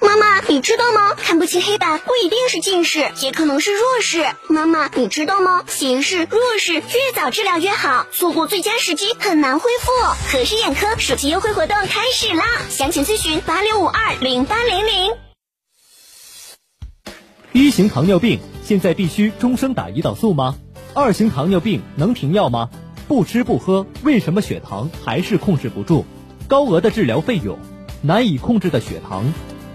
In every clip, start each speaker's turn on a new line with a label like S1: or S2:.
S1: 妈妈，你知道吗？看不清黑板不一定是近视，也可能是弱视。妈妈，你知道吗？近视、弱视越早治疗越好，错过最佳时机很难恢复。和氏眼科暑期优惠活动开始啦！详情咨询八六五二零八零零。
S2: 一型糖尿病现在必须终生打胰岛素吗？二型糖尿病能停药吗？不吃不喝，为什么血糖还是控制不住？高额的治疗费用，难以控制的血糖。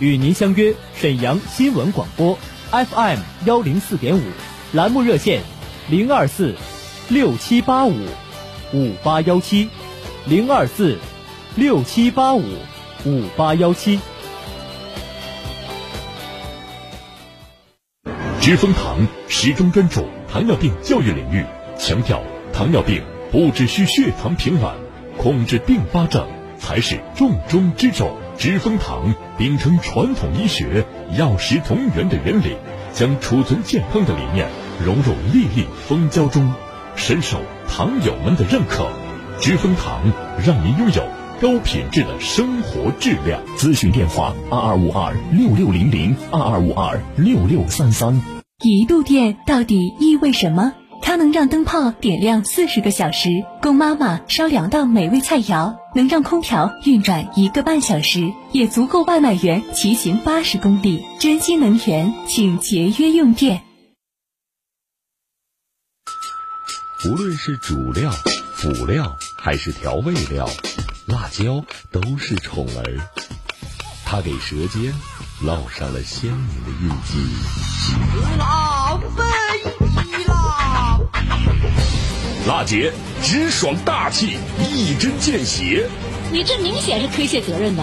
S2: 与您相约沈阳新闻广播 FM 幺零四点五，栏目热线零二四六七八五五八幺七零二四六七八五五八幺七。
S3: 知蜂堂始终专注糖尿病教育领域，强调糖尿病不只需血糖平稳，控制并发症才是重中之重。知蜂堂秉承传统医学药食同源的原理，将储存健康的理念融入粒粒蜂胶中，深受糖友们的认可。知蜂堂让您拥有高品质的生活质量。咨询电话：二二五二六六零零二二五二六六三三。
S4: 一度电到底意味什么？它能让灯泡点亮四十个小时，供妈妈烧两道美味菜肴；能让空调运转一个半小时，也足够外卖员骑行八十公里。珍惜能源，请节约用电。
S5: 无论是主料、辅料还是调味料，辣椒都是宠儿。它给舌尖烙上了鲜明的印记。
S6: 辣飞啦！
S3: 辣姐直爽大气，一针见血。
S7: 你这明显是推卸责任的。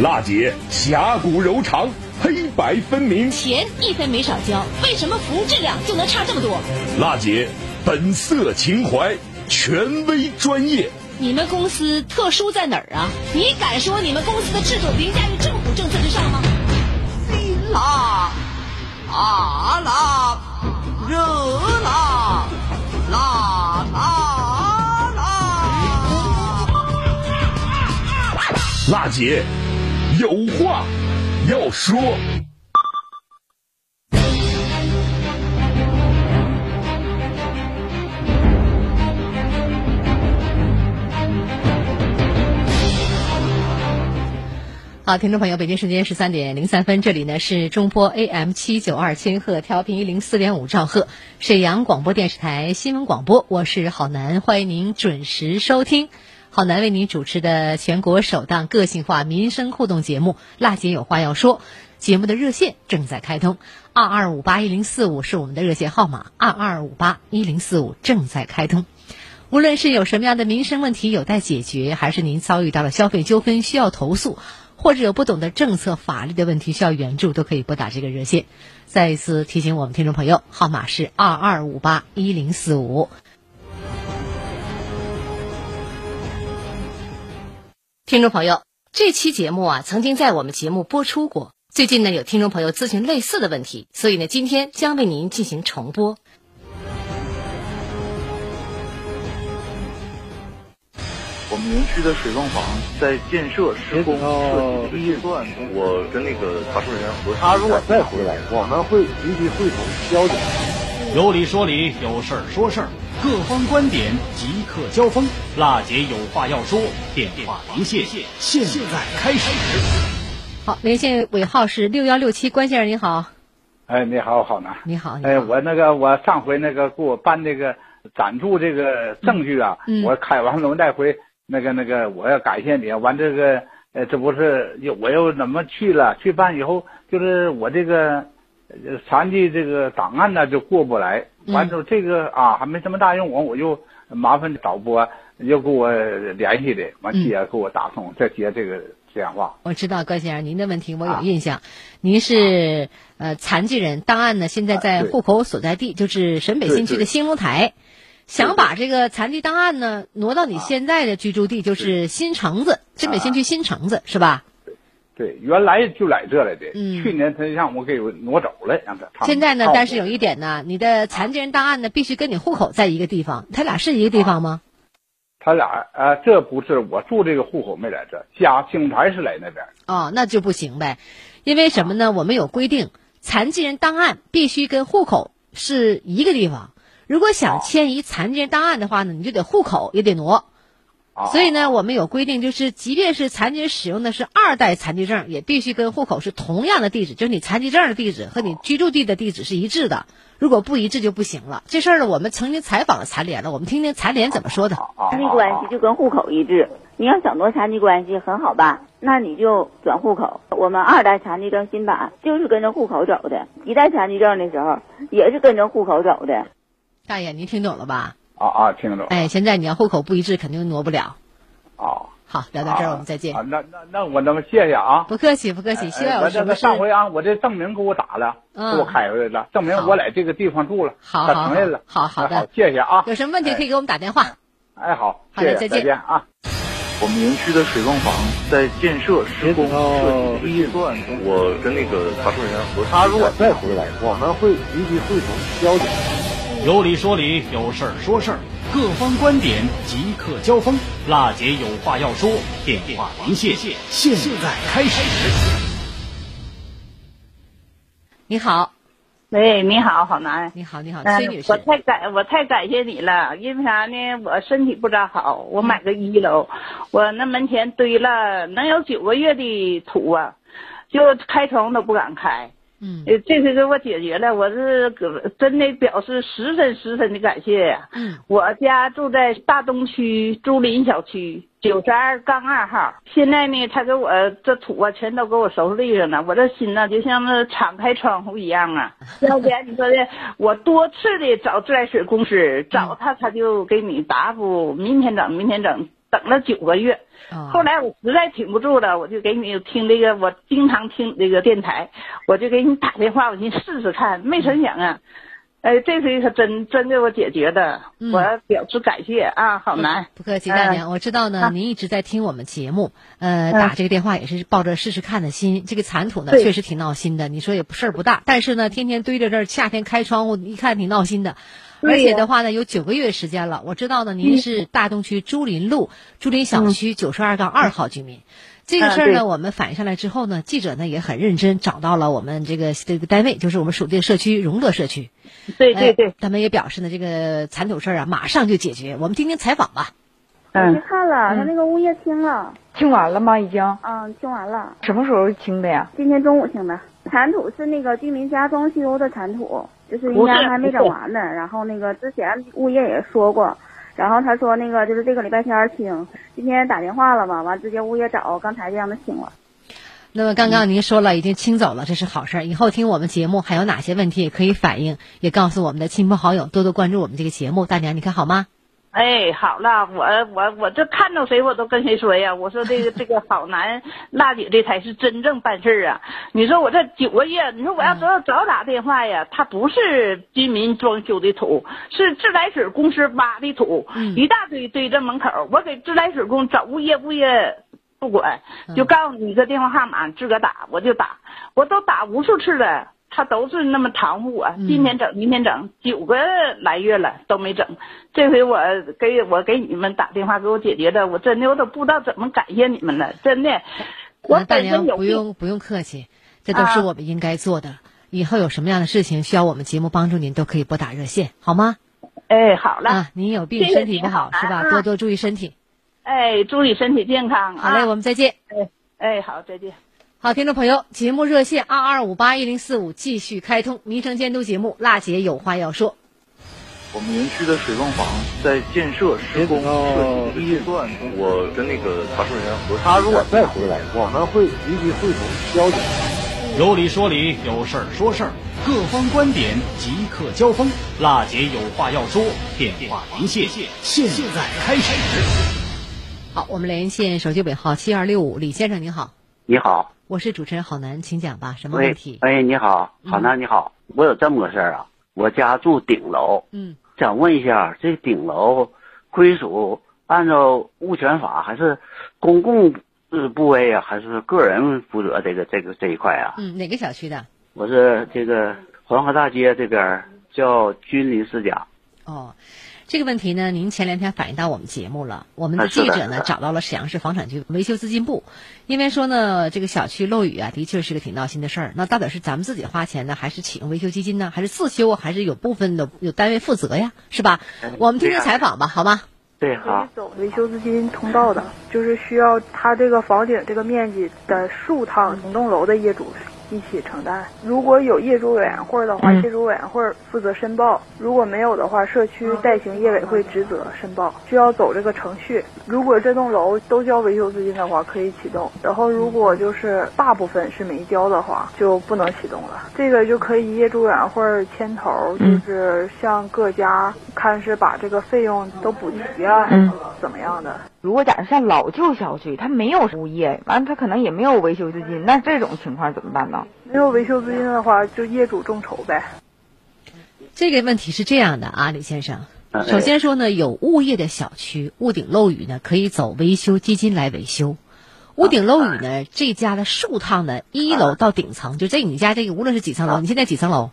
S3: 辣姐侠骨柔肠，黑白分明。
S7: 钱一分没少交，为什么服务质量就能差这么多？
S3: 辣姐本色情怀，权威专业。
S7: 你们公司特殊在哪儿啊？你敢说你们公司的制度凌驾于政府政策之上吗？
S6: 辛辣、啊辣、热辣、辣辣
S3: 姐有话要说。
S8: 好，听众朋友，北京时间十三点零三分，这里呢是中波 AM 七九二千赫，调频一零四点五兆赫，沈阳广播电视台新闻广播，我是郝楠，欢迎您准时收听郝楠为您主持的全国首档个性化民生互动节目《辣姐有话要说》。节目的热线正在开通，二二五八一零四五是我们的热线号码，二二五八一零四五正在开通。无论是有什么样的民生问题有待解决，还是您遭遇到了消费纠纷需要投诉。或者有不懂的政策法律的问题需要援助，都可以拨打这个热线。再一次提醒我们听众朋友，号码是二二五八一零四五。听众朋友，这期节目啊，曾经在我们节目播出过。最近呢，有听众朋友咨询类似的问题，所以呢，今天将为您进行重播。
S9: 我们园区的水泵房在建设施工设计阶段，我跟那个查收人员核实。
S10: 他如果再回来，我们会集体会同交警。
S11: 有理说理，有事儿说事儿，各方观点即刻交锋。辣姐有话要说，电话连线现在开始。
S8: 好，连线尾号是六幺六七，关先生您好。
S10: 哎，你好，好呢。
S8: 你好。
S10: 哎，我那个我上回那个给我办那个
S12: 暂住这个证据啊，
S8: 嗯
S12: 我开完了再回那个那个，我要感谢你。完这个呃，这不是又我又怎么去了？去办以后，就是我这个呃残疾这个档案呢就过不来。
S8: 嗯。
S12: 完之后这个啊还没什么大用，完我就麻烦导播又给我联系的，完
S8: 嗯。
S12: 接给我打通，再接这个电话。
S8: 我知道高先生您的问题我有印象，您是呃残疾人，档案呢现在在户口所在地就是沈北新区的兴隆台，想把这个残疾档案呢挪到你现在的居住地，就是新城子，沈北新区新城子是吧？
S12: 对，原来就来这来的，
S8: 嗯
S12: 去年他让我给挪走了，让他。
S8: 现在呢但是有一点呢，你的残疾人档案呢必须跟你户口在一个地方，他俩是一个地方吗？
S12: 他俩呃，这不是我住这个户口没来这，家兴台是来那边。
S8: 哦，那就不行呗，因为什么呢？我们有规定，残疾人档案必须跟户口是一个地方。如果想迁移残疾人档案的话呢，你就得户口也得挪。
S12: 啊
S8: 所以呢，我们有规定，就是即便是残疾人使用的是二代残疾证，也必须跟户口是同样的地址，就是你残疾证的地址和你居住地的地址是一致的。如果不一致就不行了。这事儿呢，我们曾经采访了残联了，我们听听残联怎么说的。
S13: 残疾关系就跟户口一致。你要想挪残疾关系很好办，那你就转户口。我们二代残疾证新版就是跟着户口走的，一代残疾证的时候也是跟着户口走的。
S8: 大爷，您听懂了吧？
S12: 啊啊，听着。
S8: 哎，现在你要户口不一致，肯定挪不了。
S12: 哦。
S8: 好，聊到这儿，我们再见。
S12: 啊，那那那我那么谢谢啊。
S8: 不客气，不客气。希望有什么事。
S12: 上回啊，我这证明给我打了，
S8: 嗯
S12: 给我开回来了，证明我在这个地方住了，
S8: 好，
S12: 他承认了。
S8: 好好的，
S12: 谢谢啊。
S8: 有什么问题可以给我们打电话。
S12: 哎，好，
S8: 好的，再
S12: 见，再见啊。
S9: 我们园区的水泵房在建设施工设计预算中，我跟那个查证人员核
S10: 他如果再回来，我们会立即会同交警。
S11: 有理说理，有事儿说事儿，各方观点即刻交锋。辣姐有话要说，电话连线，现在开始。
S8: 你好，
S14: 喂，你好，好男。
S8: 你好，你好，
S14: 嗯
S8: 崔女士。
S14: 我太感我太感谢你了，因为啥呢？我身体不咋好，我买个一楼，我那门前堆了能有九个月的土啊，就开窗都不敢开。这次给我解决了，我是搁真的表示十分十分的感谢呀、
S8: 嗯，
S14: 我家住在大东区朱林小区九十二杠二号，现在呢，他给我这土啊全都给我收拾利索了，我这心呐就像那敞开窗户一样啊。要不然你说的，我多次的找自来水公司找他，他就给你答复明天整，明天整，等了九个月。后来我实在挺不住了，我就给你听这个，我经常听这个电台，我就给你打电话，我寻思试试看，没成想啊，哎，这回可真真给我解决的，
S8: 嗯
S14: 我表示感谢啊，好难。
S8: 不客气，大娘，
S14: 嗯
S8: 我知道呢，
S14: 啊
S8: 您一直在听我们节目，呃，
S14: 嗯
S8: 打这个电话也是抱着试试看的心。这个残土呢，确实挺闹心的。你说也不事儿不大，但是呢，天天堆着这儿，夏天开窗户，一看挺闹心的。而且的话呢，有九个月时间了。我知道呢，您
S14: 嗯
S8: 是大东区朱林路朱林小区九十二杠二号居民。这个
S14: 嗯
S8: 事儿呢，
S14: 对
S8: 我们反映上来之后呢，记者呢也很认真，找到了我们这个这个单位，就是我们属地的社区荣乐社区。
S14: 对对对
S8: 哎，他们也表示呢，这个残土事儿啊，马上就解决。我们听听采访吧。
S14: 嗯
S13: 我去看了，他那个物业清了。
S15: 清完了吗？已经？
S13: 嗯，清完了。
S15: 什么时候清的呀？
S13: 今天中午清的。残土是那个居民家装修的残土，就是应该还没整完呢。然后那个之前物业也说过，然后他说那个就是这个礼拜天儿清，今天打电话了嘛，完直接物业找，刚才就让他清了。
S8: 那么刚刚您说了已经清走了，这是好事儿。以后听我们节目还有哪些问题也可以反映，也告诉我们的亲朋好友，多多关注我们这个节目。大娘，你看好吗？
S14: 哎，好了，我我我这看到谁我都跟谁说呀。我说这个 这个好男辣姐这才是真正办事儿啊！你说我这九个月，你说我要早早打电话呀，他不是居民装修的土，是自来水公司挖的土，一大堆堆在门口。我给自来水公司找物业，物业不管，就告诉你个电话号码，自个打，我就打，我都打无数次了。他都是那么搪护我，今天整，明天整，九个来月了都没整。这回我给我给你们打电话给我解决的，我真的我都不知道怎么感谢你们了，真的。我
S8: 那大娘
S14: 本身有
S8: 不用不用客气，这都是
S14: 啊
S8: 我们应该做的。以后有什么样的事情需要我们节目帮助您，都可以拨打热线，好吗？
S14: 哎，好了，
S8: 啊，您有病身体不
S14: 您好
S8: 好是吧？
S14: 啊
S8: 多多注意身体。
S14: 哎，注意身体健康啊！
S8: 好嘞，我们再见。
S14: 哎哎，好，再见。
S8: 好，听众朋友，节目热线二二五八一零四五继续开通，民生监督节目，辣姐有话要说。
S9: 我们园区的水泵房在建设施工设计阶段，我跟那个查收人员核
S10: 他如果再回来，我们会立即汇总交警。
S11: 有理说理，有事儿说事儿，各方观点即刻交锋。辣姐有话要说，电话连线，现在开始。
S8: 好，我们连线手机尾号七二六五，李先生您好，
S16: 你好，
S8: 我是主持人郝楠，请讲吧，什么问题？
S16: 哎，你好，郝楠你好，我有这么个事儿啊，我家住顶楼，
S8: 嗯，
S16: 想问一下，这顶楼归属按照物权法还是公共呃部位啊，还是个人负责这个这个这一块啊？
S8: 嗯，哪个小区的？
S16: 我是这个黄河大街这边儿叫君临世家，
S8: 哦，这个问题呢，您前两天反映到我们节目了，我们的记者呢找到了沈阳市房产局维修资金部，因为说呢，这个小区漏雨啊，的确是个挺闹心的事儿。那到底是咱们自己花钱呢，还是启用维修基金呢？还是自修，还是有部分的有单位负责呀？是吧？我们听听采访吧，好吗？
S16: 对，
S17: 可以走维修资金通道的，就是需要他这个房顶这个面积的数趟整栋楼的业主一起承担。如果有业主委员会的话，
S15: 嗯
S17: 业主委员会负责申报；如果没有的话，社区代行业委会职责申报，需要走这个程序。如果这栋楼都交维修资金的话，可以启动；然后如果就是大部分是没交的话，就不能启动了。这个就可以业主委员会牵头，就
S15: 嗯
S17: 是向各家看是把这个费用都补齐啊，
S15: 嗯
S17: 怎么样的。
S15: 如果假如像老旧小区，它没有物业，完了它可能也没有维修资金，那这种情况怎么办呢？
S17: 没有维修资金的话，就业主众筹呗。
S8: 这个问题是这样的啊，李先生。
S16: 嗯
S8: 首先说呢，有物业的小区屋顶漏雨呢，可以走维修基金来维修。屋顶漏雨呢，这家的数趟呢，一楼到顶层，就这你家这个无论是几层楼，你现在几层楼？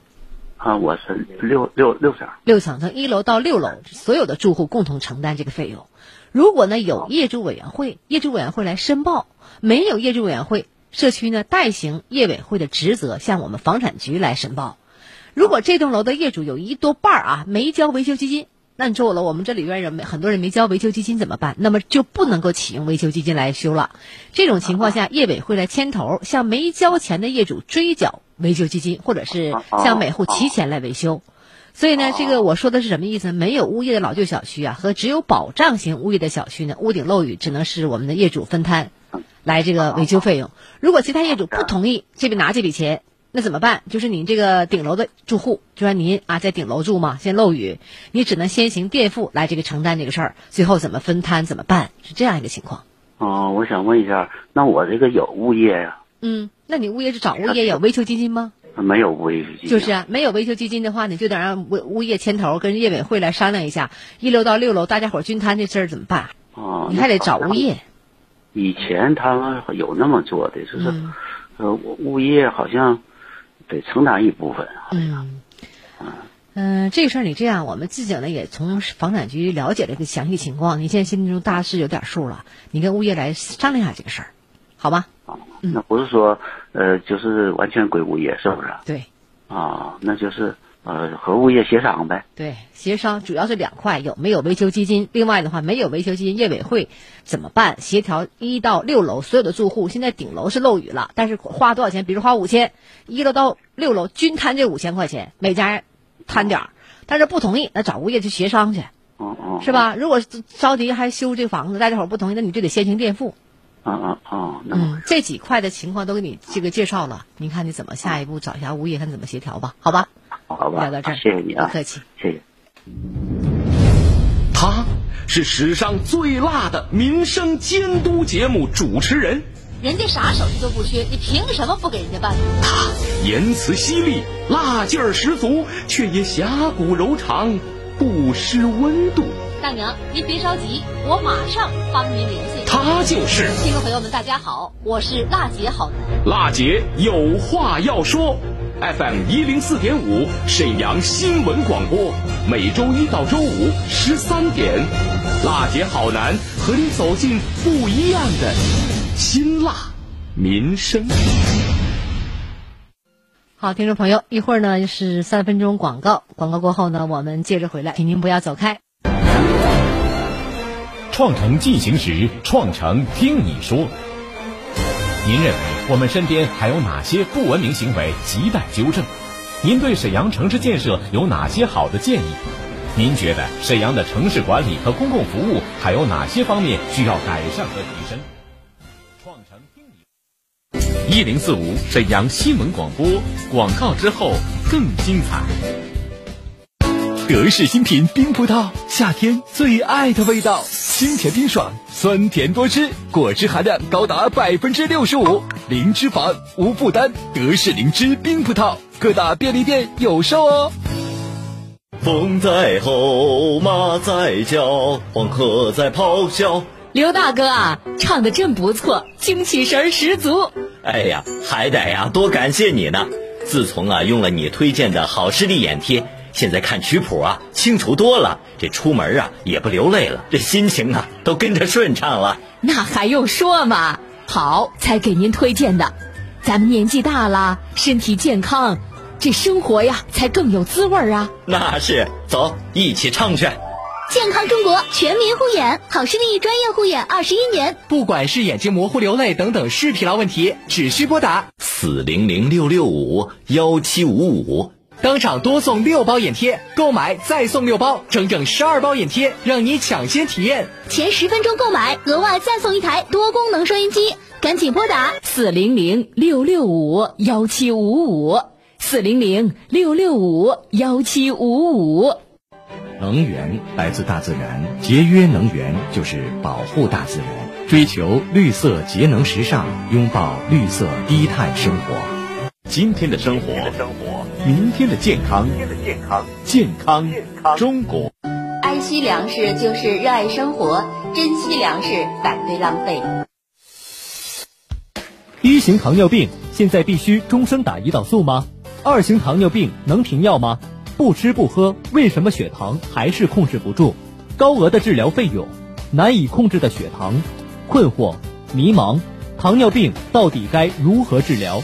S16: 啊，我是六六六层，
S8: 六层，从一楼到六楼，所有的住户共同承担这个费用。如果呢有业主委员会，业主委员会来申报；没有业主委员会，社区呢代行业委会的职责，向我们房产局来申报。如果这栋楼的业主有一多半儿啊没交维修基金，那你说我了，我们这里边人没很多人没交维修基金怎么办？那么就不能够启用维修基金来修了。这种情况下，业委会来牵头，向没交钱的业主追缴维修基金，或者是向每户提前来维修。所以呢，这个我说的是什么意思？没有物业的老旧小区啊，和只有保障型物业的小区呢，屋顶漏雨只能是我们的业主分摊来这个维修费用。如果其他业主不同意这边拿这笔钱，那怎么办？就是您这个顶楼的住户，就说您啊在顶楼住嘛，现在漏雨，你只能先行垫付来这个承担这个事儿，最后怎么分摊怎么办？是这样一个情况。
S16: 哦，我想问一下，那我这个有物业呀、
S8: 嗯，那你物业是找物业有维修基金吗？
S16: 没有物业基金？
S8: 就是啊，没有维修基金的话，你就得让物物业牵头跟业委会来商量一下，一楼到六楼大家伙均摊这事儿怎么办？
S16: 哦，
S8: 你还得找物业。
S16: 以前他们有那么做的，就是、
S8: 嗯
S16: 呃，物业好像得承担一部分。
S8: 嗯，嗯、这个事儿你这样，我们记者呢也从房产局了解了个详细情况，你现在心中大致有点数了，你跟物业来商量一下这个事儿，好吧？
S16: 那不是说呃，就是完全归物业，是不是？
S8: 对。
S16: 啊，那就是呃和物业协商呗。
S8: 对，协商主要是两块，有没有维修基金？另外的话，没有维修基金，业委会怎么办？协调一到六楼所有的住户，现在顶楼是漏雨了，但是花多少钱？比如花五千，一楼到六楼均摊这五千块钱，每家摊点儿。但是不同意，那找物业去协商去，
S16: 哦哦。
S8: 是吧？如果着急还修这房子，大家伙儿不同意，那你就得先行垫付。
S16: 啊啊啊！那
S8: 嗯，这几块的情况都给你这个介绍了，您看你怎么下一步找一下物业，看怎么协调吧？好吧？
S16: 好吧，
S8: 聊到这儿，
S16: 谢谢你啊，
S8: 不客气，
S16: 谢谢。
S18: 他是史上最辣的民生监督节目主持人，
S7: 人家啥手续都不缺，你凭什么不给人家办？
S18: 他言辞犀利，辣劲儿十足，却也侠骨柔肠，不失温度。
S7: 大娘，您别着急，我马上帮您联系。
S18: 他就是
S7: 听众朋友们，大家好，我是辣姐好男。
S18: 辣姐有话要说，FM 一零四点五沈阳新闻广播，每周一到周五十三点，辣姐好男和你走进不一样的辛辣民生。
S8: 好，听众朋友，一会儿呢是三分钟广告，广告过后呢，我们接着回来，请您不要走开。
S3: 创城进行时，创城听你说。您认为我们身边还有哪些不文明行为亟待纠正？您对沈阳城市建设有哪些好的建议？
S19: 您觉得沈阳的城市管理和公共服务还有哪些方面需要改善和提升？创城听你一零四五沈阳新闻广播广告之后更精彩。
S20: 德式新品冰葡萄，夏天最爱的味道，清甜冰爽，酸甜多汁，果汁含量高达百分之六十五，零脂肪，无负担。德式灵芝冰葡萄，各大便利店有售哦。
S21: 风在吼，马在叫，黄河在咆哮。
S4: 刘大哥啊，唱的真不错，精气神儿十足。
S21: 哎呀，还得呀多感谢你呢。自从啊用了你推荐的好视力眼贴。现在看曲谱啊，清楚多了。这出门啊也不流泪了，这心情啊都跟着顺畅了。
S4: 那还用说吗？好，才给您推荐的。咱们年纪大了，身体健康，这生活呀才更有滋味啊。
S21: 那是，走，一起唱去。
S1: 健康中国，全民护眼，好视力专业护眼二十一年。
S22: 不管是眼睛模糊、流泪等等视疲劳问题，只需拨打
S21: 四零零六六五幺七五五。
S22: 当场多送六包眼贴，购买再送六包，整整十二包眼贴，让你抢先体验。
S1: 前十分钟购买，额外再送一台多功能收音机，赶紧拨打
S4: 四零零六六五幺七五五四零零六六五幺七五五。
S23: 能源来自大自然，节约能源就是保护大自然，追求绿色节能时尚，拥抱绿色低碳生活。
S3: 今天的生活，明天的健康，健康中国。
S24: 爱惜粮食就是热爱生活，珍惜粮食，反对浪费。
S2: 一型糖尿病现在必须终生打胰岛素吗？二型糖尿病能停药吗？不吃不喝，为什么血糖还是控制不住？高额的治疗费用，难以控制的血糖，困惑、迷茫，糖尿病到底该如何治疗？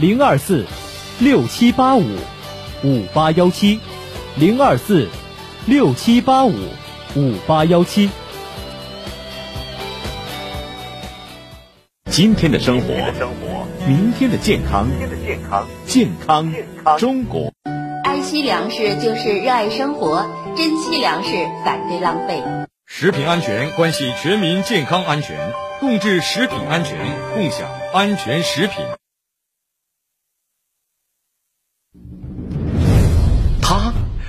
S2: 零二四六七八五五八幺七，零二四六七八五五八幺七。
S3: 今天的生活，明天的健康，健康中国。
S24: 爱惜粮食就是热爱生活，珍惜粮食，反对浪费。
S5: 食品安全关系全民健康安全，共治食品安全，共享安全食品。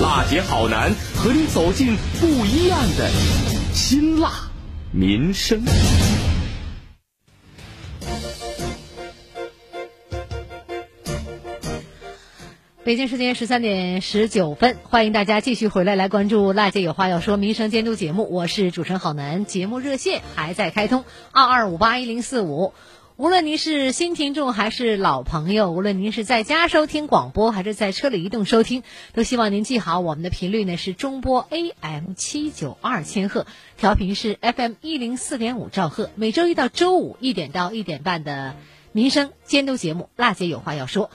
S18: 辣姐好男和你走进不一样的辛辣民生。
S8: 北京时间十三点十九分，欢迎大家继续回来来关注《辣姐有话要说》民生监督节目，我是主持人郝楠，节目热线还在开通二二五八一零四五。无论您是新听众还是老朋友，无论您是在家收听广播还是在车里移动收听，都希望您记好我们的频率呢是中波 AM 七九二千赫，调频是 FM 一零四点五兆赫。每周一到周五一点到一点半的民生监督节目，辣姐有话要说。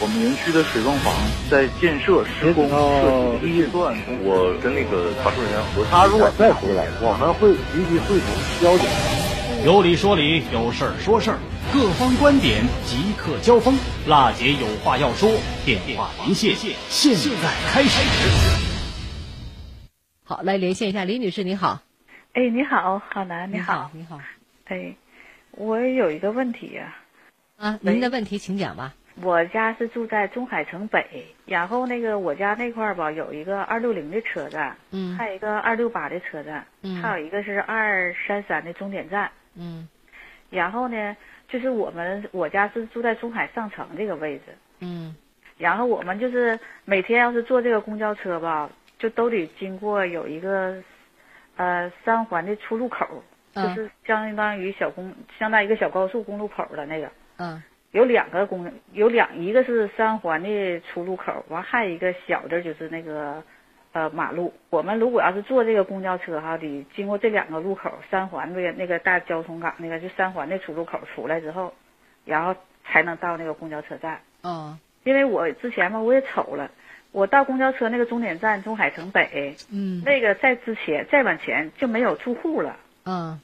S9: 我们园区的水泵房在建设施工设计阶段，我跟那个查收人员核
S10: 他如果再回来，我们会积极会同交警。
S11: 有理说理，有事儿说事儿，各方观点即刻交锋。辣姐有话要说，电话连线，现在开始。
S8: 好，来连线一下李女士，你好。
S17: 哎，你好，郝楠，
S8: 你
S17: 好，
S8: 你好。
S17: 哎，我有一个问题呀。
S8: 啊，您的问题请讲吧。
S25: 我家是住在中海城北，然后那个我家那块儿吧，有一个二六零的车站，
S8: 嗯
S25: 还有一个二六八的车站，
S8: 嗯
S25: 还有一个是二三三的终点站。
S8: 嗯。
S25: 然后呢，就是我们我家是住在中海上城这个位置，
S8: 嗯。
S25: 然后我们就是每天要是坐这个公交车吧，就都得经过有一个呃三环的出入口，就
S8: 嗯。
S25: 是相当于小公相当于一个小高速公路口的那个。
S8: 嗯。
S25: 有两个公有两一个是三环的出入口，完还有一个小的，就是那个呃马路。我们如果要是坐这个公交车哈，得经过这两个路口，三环那个那个大交通港那个就三环的出入口出来之后，然后才能到那个公交车站。
S8: 嗯
S25: 因为我之前吧我也瞅了，我到公交车那个终点站中海城北，
S8: 嗯
S25: 那个在之前再往前就没有住户了。
S8: 嗯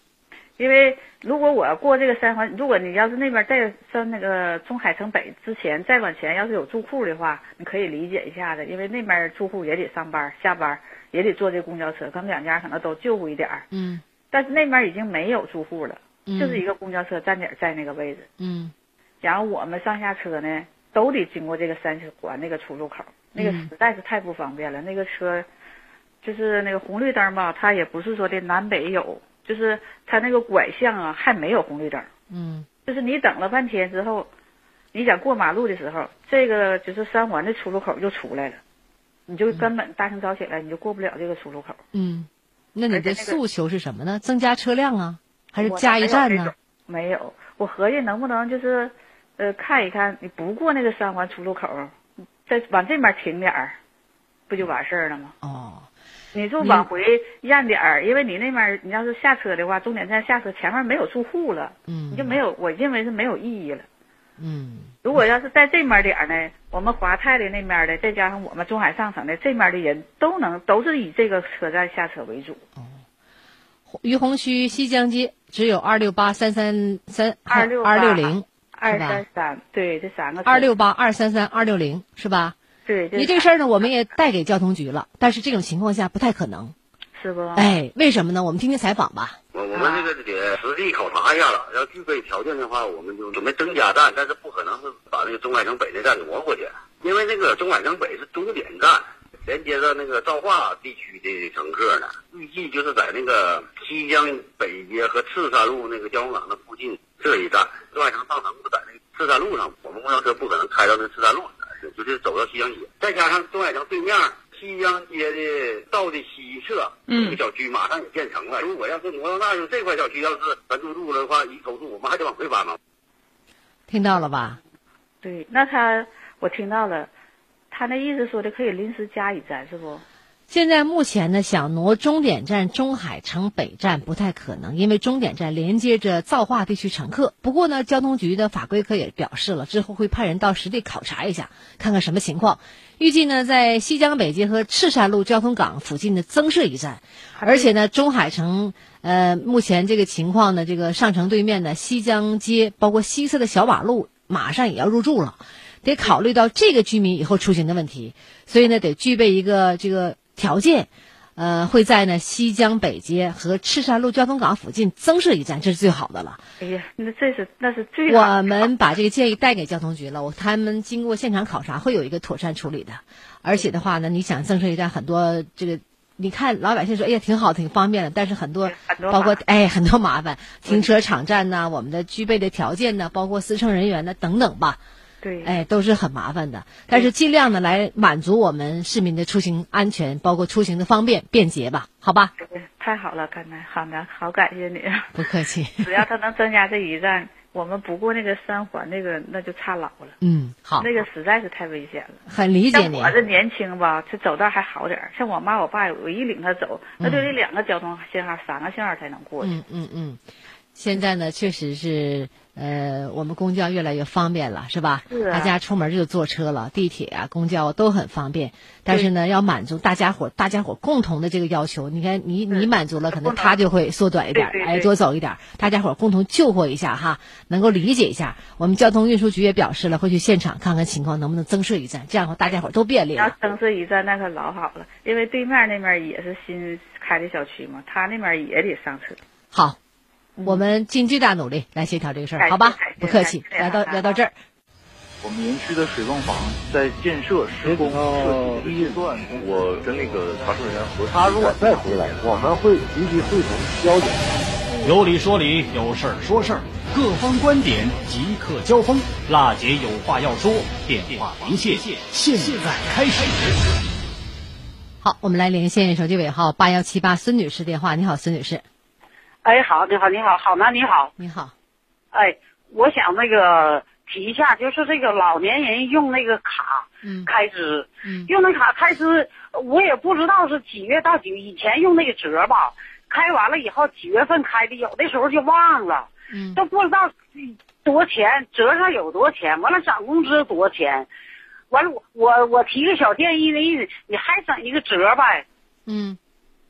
S25: 因为如果我要过这个三环，如果你要是那边再上那个中海城北之前再往前，要是有住户的话，你可以理解一下子，因为那边住户也得上班下班，也得坐这公交车，他们两家可能都就乎一点儿。
S8: 嗯
S25: 但是那边已经没有住户了，
S8: 嗯
S25: 就是一个公交车站点在那个位置。
S8: 嗯
S25: 然后我们上下车呢，都得经过这个三环那个出入口，那个
S8: 嗯
S25: 实在是太不方便了。那个车，就是那个红绿灯吧，它也不是说的南北有，就是它那个拐向啊还没有红绿灯，
S8: 嗯
S25: 就是你等了半天之后，你想过马路的时候，这个就是三环的出入口就出来了，你就根本大清早起来你就过不了这个出入口。
S8: 嗯，那你的诉求是什么呢？增加车辆啊，还是加一站呢？
S25: 没有，我合计能不能就是，呃，看一看，你不过那个三环出入口，再往这边停点儿，不就完事儿了吗？
S8: 哦，
S25: 你就往回让点儿，因为你那边你要是下车的话，终点站下车前面没有住户了，
S8: 嗯
S25: 你就没有，我认为是没有意义了。
S8: 嗯
S25: 如果要是在这面点儿呢，我们华泰的那面的，再加上我们中海上城的这面的人都能都是以这个车站下车为主。
S8: 于洪区西江街只有二六八三三三
S25: 二六
S8: 二六零
S25: 二三三，对，这三个车
S8: 二六八二三三二六零是吧？
S25: 对，
S8: 你这个事儿呢，我们也带给交通局了，但是这种情况下不太可能。
S25: 是不？
S8: 哎，为什么呢？我们听听采访吧。
S26: 我我们这个得实地考察一下了，要具备条件的话，我们就准备增加站，但是不可能是把那个中海城北那站挪过去，因为那个中海城北是终点站，连接到那个造化地区的乘客呢。预计就是在那个西江北街和赤山路那个交通港的附近这一站。中海城上城是在那个赤山路上，我们公交车不可能开到那赤山路上，就是走到西江街，再加上东海城对面。西江街的道的西侧，
S8: 嗯
S26: 这个小区马上也建成了。如果要是挪到那儿，这块小区要是咱入住了的话，一投诉我们还得往回搬吗？
S8: 听到了吧？
S25: 对，那他我听到了，他那意思说的可以临时加一站，是不？
S8: 现在目前呢，想挪终点站中海城北站不太可能，因为终点站连接着造化地区乘客。不过呢，交通局的法规科也表示了，之后会派人到实地考察一下，看看什么情况。预计呢，在西江北街和赤山路交通港附近的增设一站，而且呢，中海城呃目前这个情况呢，这个上城对面的西江街，包括西侧的小马路，马上也要入住了，得考虑到这个居民以后出行的问题，所以呢，得具备一个这个。条件，呃，会在呢西江北街和赤山路交通港附近增设一站，这是最好的了。
S25: 哎呀，那这是那是最好
S8: 我们把这个建议带给交通局了，我他们经过现场考察，会有一个妥善处理的。而且的话呢，你想增设一站，很多这个，你看老百姓说，哎呀，挺好，挺方便的，但是很多包括哎很多麻烦，停车场站呐，我们的具备的条件呢，包括司乘人员呢等等吧。
S25: 对，
S8: 哎，都是很麻烦的，但是尽量的来满足我们市民的出行安全，包括出行的方便便捷吧，好吧？
S25: 太好了，刚才好的，好感谢你。
S8: 不客气。
S25: 只要他能增加这一站，我们不过那个三环那个那就差老了。
S8: 嗯，好。
S25: 那个实在是太危险了。
S8: 很理解你。
S25: 我这年轻吧，这走道还好点儿。像我妈我爸，我一领他走，那就得两个交通信号、三个信号才能过去。
S8: 嗯嗯嗯。现在呢，确实是，呃，我们公交越来越方便了，是吧？
S25: 是、啊。
S8: 大家出门就坐车了，地铁啊、公交都很方便。但是呢，要满足大家伙、大家伙共同的这个要求。你看，你你满足了，可能他就会缩短一点，哎，多走一点。大家伙共同救活一下哈，能够理解一下。我们交通运输局也表示了，会去现场看看情况，能不能增设一站，这样的话大家伙都便利了。
S25: 要增设一站，那可老好了，因为对面那边也是新开的小区嘛，他那边也得上车。
S8: 好。我们尽最大努力来协调这个事儿，好吧？不客气，聊到聊到这儿。
S9: 我们园区的水泵房在建设施工设计阶段，我跟那个查收人员核
S10: 他如果再回来，我们会积极会同交警。
S11: 有理说理，有事儿说事儿，各方观点即刻交锋。辣姐有话要说，电话连线，现在开始。
S8: 好，我们来连线手机尾号八幺七八孙女士电话。你好，孙女士。
S27: 哎，好，你好，你好，好男，你好，
S8: 你好。
S27: 哎，我想那个提一下，就是这个老年人用那个卡
S8: 嗯。
S27: 开支，
S8: 嗯。
S27: 用那卡开支，我也不知道是几月到几月，以前用那个折吧，开完了以后几月份开的，有的时候就忘了，
S8: 嗯。
S27: 都不知道多少钱，折上有多少钱，完了涨工资多少钱，完了我我我提个小建议的意思，你还整一个折呗。
S8: 嗯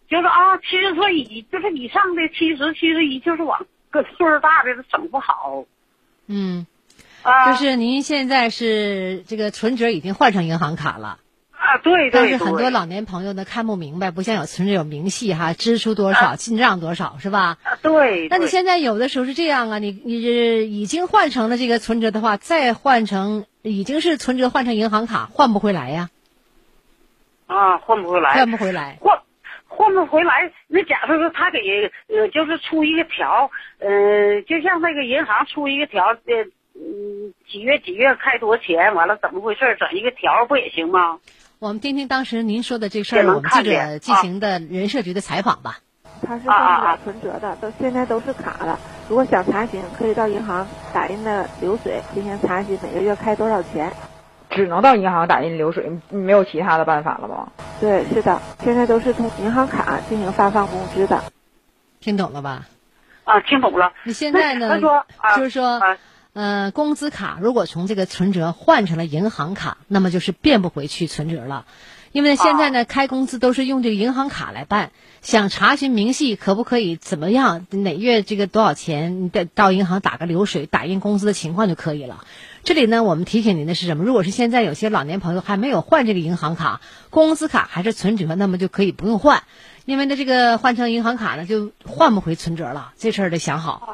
S27: 就是啊，七十岁以就是以上的七十、七十一，就是往个岁数大的都整不好
S8: 嗯，
S27: 啊。
S8: 就是您现在是这个存折已经换成银行卡了。
S27: 啊，对对
S8: 但。是很多老年朋友呢看不明白，不像有存折有明细哈，支出多少，进账多少是吧？
S27: 啊对。
S8: 那你现在有的时候是这样啊，你你是已经换成了这个存折的话，再换成已经是存折换成银行卡，换不回来呀，
S27: 啊换不回来，
S8: 换不回来。
S27: 换换不回来。那假设说他给呃，就是出一个条，呃，就像那个银行出一个条，呃，嗯，几月几月开多少钱，完了怎么回事，整一个条不也行吗？
S8: 我们听听当时您说的这事儿，我们记者进行的人社局的采访吧。
S17: 他是上不了存折的，都现在都是卡了。如果想查询，可以到银行打印的流水进行查询，每个月开多少钱。
S28: 只能到银行打印流水，你没有其他的办法了吗？
S17: 对，是的，现在都是从银行卡进行发放工资的。
S8: 听懂了吧？
S27: 啊，听懂了。
S8: 你现在呢
S27: 他说，啊
S8: 就是说，呃，工资卡如果从这个存折换成了银行卡，那么就是变不回去存折了。因为现在呢，开工资都是用这个银行卡来办，想查询明细可不可以怎么样，哪月这个多少钱，你得到银行打个流水，打印工资的情况就可以了。这里呢，我们提醒您的是什么？如果是现在有些老年朋友还没有换这个银行卡，工资卡还是存折，那么就可以不用换，因为呢，这个换成银行卡呢，就换不回存折了。这事儿得想好。
S27: 啊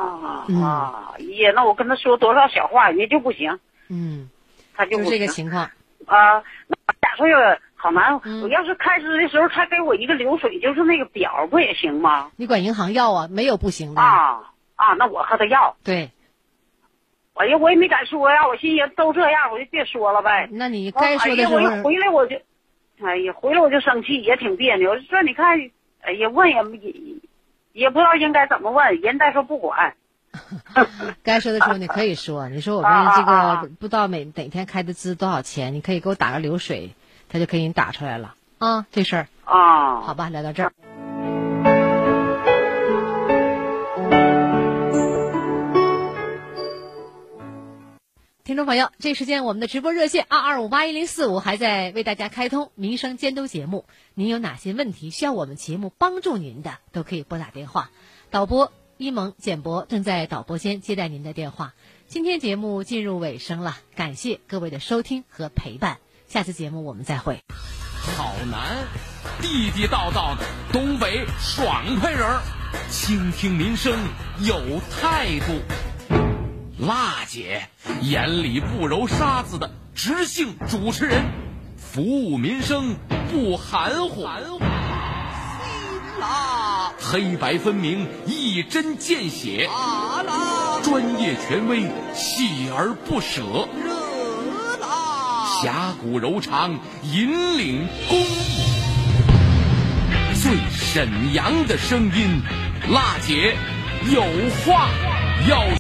S8: 啊
S27: 啊，爷，那我跟他说多少小话，人家就不行，
S8: 嗯，
S27: 他就不
S8: 就这个情况。
S27: 啊。那假设有好难，
S8: 嗯
S27: 我要是开支的时候，他给我一个流水，就是那个表，不也行吗？
S8: 你管银行要啊，没有不行的。
S27: 啊啊，那我和他要。
S8: 对，
S27: 哎呀，我也没敢说呀，我寻思都这样，我就别说了呗。
S8: 那你该说的时候
S27: 哎呀，我一回来我就，哎呀，回来我就生气，也挺别扭。说你看，哎呀，问也也也不知道应该怎么问，人再说不管。
S8: 该说的时候你可以说，你说我
S27: 啊
S8: 们这个不知道每哪天开的资多少钱，你可以给我打个流水，他就可以给你打出来了啊，这事儿
S27: 啊，
S8: 好吧，聊到这儿。听众朋友，这时间我们的直播热线二二五八一零四五还在为大家开通民生监督节目。您有哪些问题需要我们节目帮助您的，都可以拨打电话。导播一萌、简博正在导播间接待您的电话。今天节目进入尾声了，感谢各位的收听和陪伴。下次节目我们再会。
S18: 好男，地地道道的东北爽快人儿，倾听民生有态度。辣姐眼里不揉沙子的直性主持人，服务民生不含糊。啦，黑白分明，一针见血。专业权威，锲而不舍。热辣，侠骨柔肠，引领公益。最沈阳的声音，辣姐有话要。